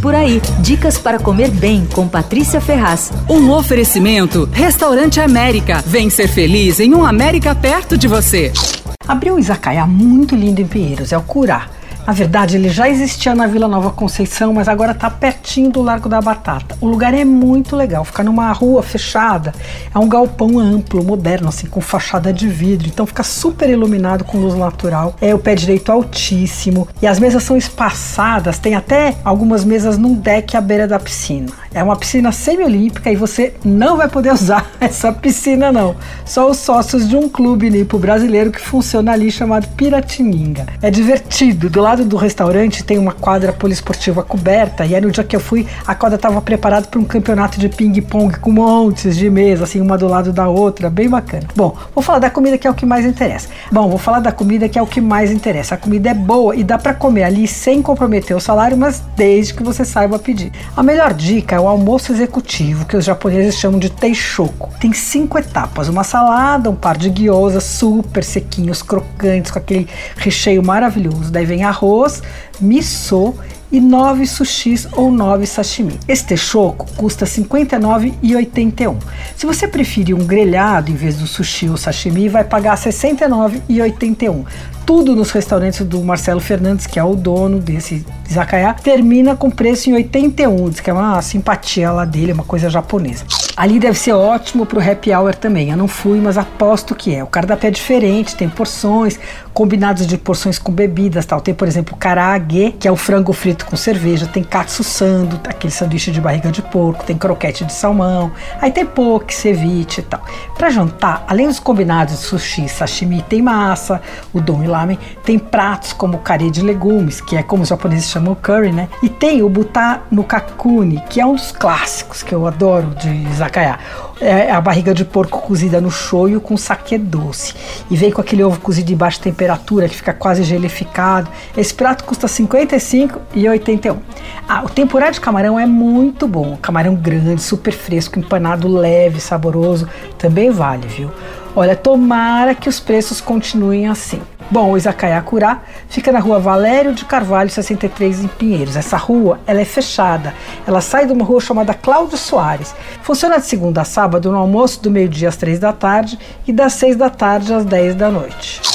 Por aí, dicas para comer bem com Patrícia Ferraz. Um oferecimento: Restaurante América. Vem ser feliz em um América perto de você. Abriu um izakaya muito lindo em Pinheiros, é o Curá. Na verdade, ele já existia na Vila Nova Conceição, mas agora está pertinho do Largo da Batata. O lugar é muito legal, fica numa rua fechada, é um galpão amplo, moderno, assim, com fachada de vidro, então fica super iluminado com luz natural. É o pé direito altíssimo e as mesas são espaçadas, tem até algumas mesas num deck à beira da piscina. É uma piscina semiolímpica e você não vai poder usar essa piscina, não. Só os sócios de um clube nipo brasileiro que funciona ali chamado Piratininga. É divertido, do lado lado do restaurante tem uma quadra poliesportiva coberta e aí no dia que eu fui, a quadra estava preparada para um campeonato de ping-pong com montes de mesas, assim, uma do lado da outra, bem bacana. Bom, vou falar da comida que é o que mais interessa. Bom, vou falar da comida que é o que mais interessa. A comida é boa e dá para comer ali sem comprometer o salário, mas desde que você saiba pedir. A melhor dica é o almoço executivo, que os japoneses chamam de teishoko. Tem cinco etapas: uma salada, um par de gyoza super sequinhos, crocantes, com aquele recheio maravilhoso. Daí vem arroz arroz, miso e 9 sushis ou 9 sashimi. Este choco custa R$ 59,81. Se você preferir um grelhado em vez do sushi ou sashimi, vai pagar R$ 69,81 tudo nos restaurantes do Marcelo Fernandes, que é o dono desse izakaya, termina com preço em 81, diz que é uma simpatia lá dele, uma coisa japonesa. Ali deve ser ótimo pro happy hour também. Eu não fui, mas aposto que é. O cardápio é diferente, tem porções, combinados de porções com bebidas, tal. Tem, por exemplo, karaage, que é o frango frito com cerveja, tem katsu sando, aquele sanduíche de barriga de porco, tem croquete de salmão, aí tem poke, ceviche e tal. Para jantar, além dos combinados de sushi, sashimi, tem massa, udon e lamen, tem pratos como curry de legumes, que é como os japoneses chamam curry, né? E tem o buta no kakuni, que é um dos clássicos que eu adoro de izakaya. É a barriga de porco cozida no shoyu com saquê doce. E vem com aquele ovo cozido em baixa temperatura que fica quase gelificado. Esse prato custa R$ 55,81. Ah, o tempurá de camarão é muito bom. Camarão grande, super fresco, empanado leve, saboroso. Também vale, viu? Olha, tomara que os preços continuem assim. Bom, o Izakaya Curá fica na rua Valério de Carvalho, 63, em Pinheiros. Essa rua ela é fechada. Ela sai de uma rua chamada Cláudio Soares. Funciona de segunda a sábado no almoço do meio-dia às três da tarde e das seis da tarde às dez da noite.